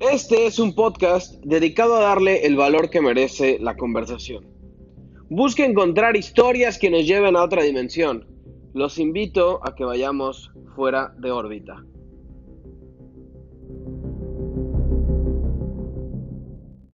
Este es un podcast dedicado a darle el valor que merece la conversación. Busca encontrar historias que nos lleven a otra dimensión. Los invito a que vayamos fuera de órbita.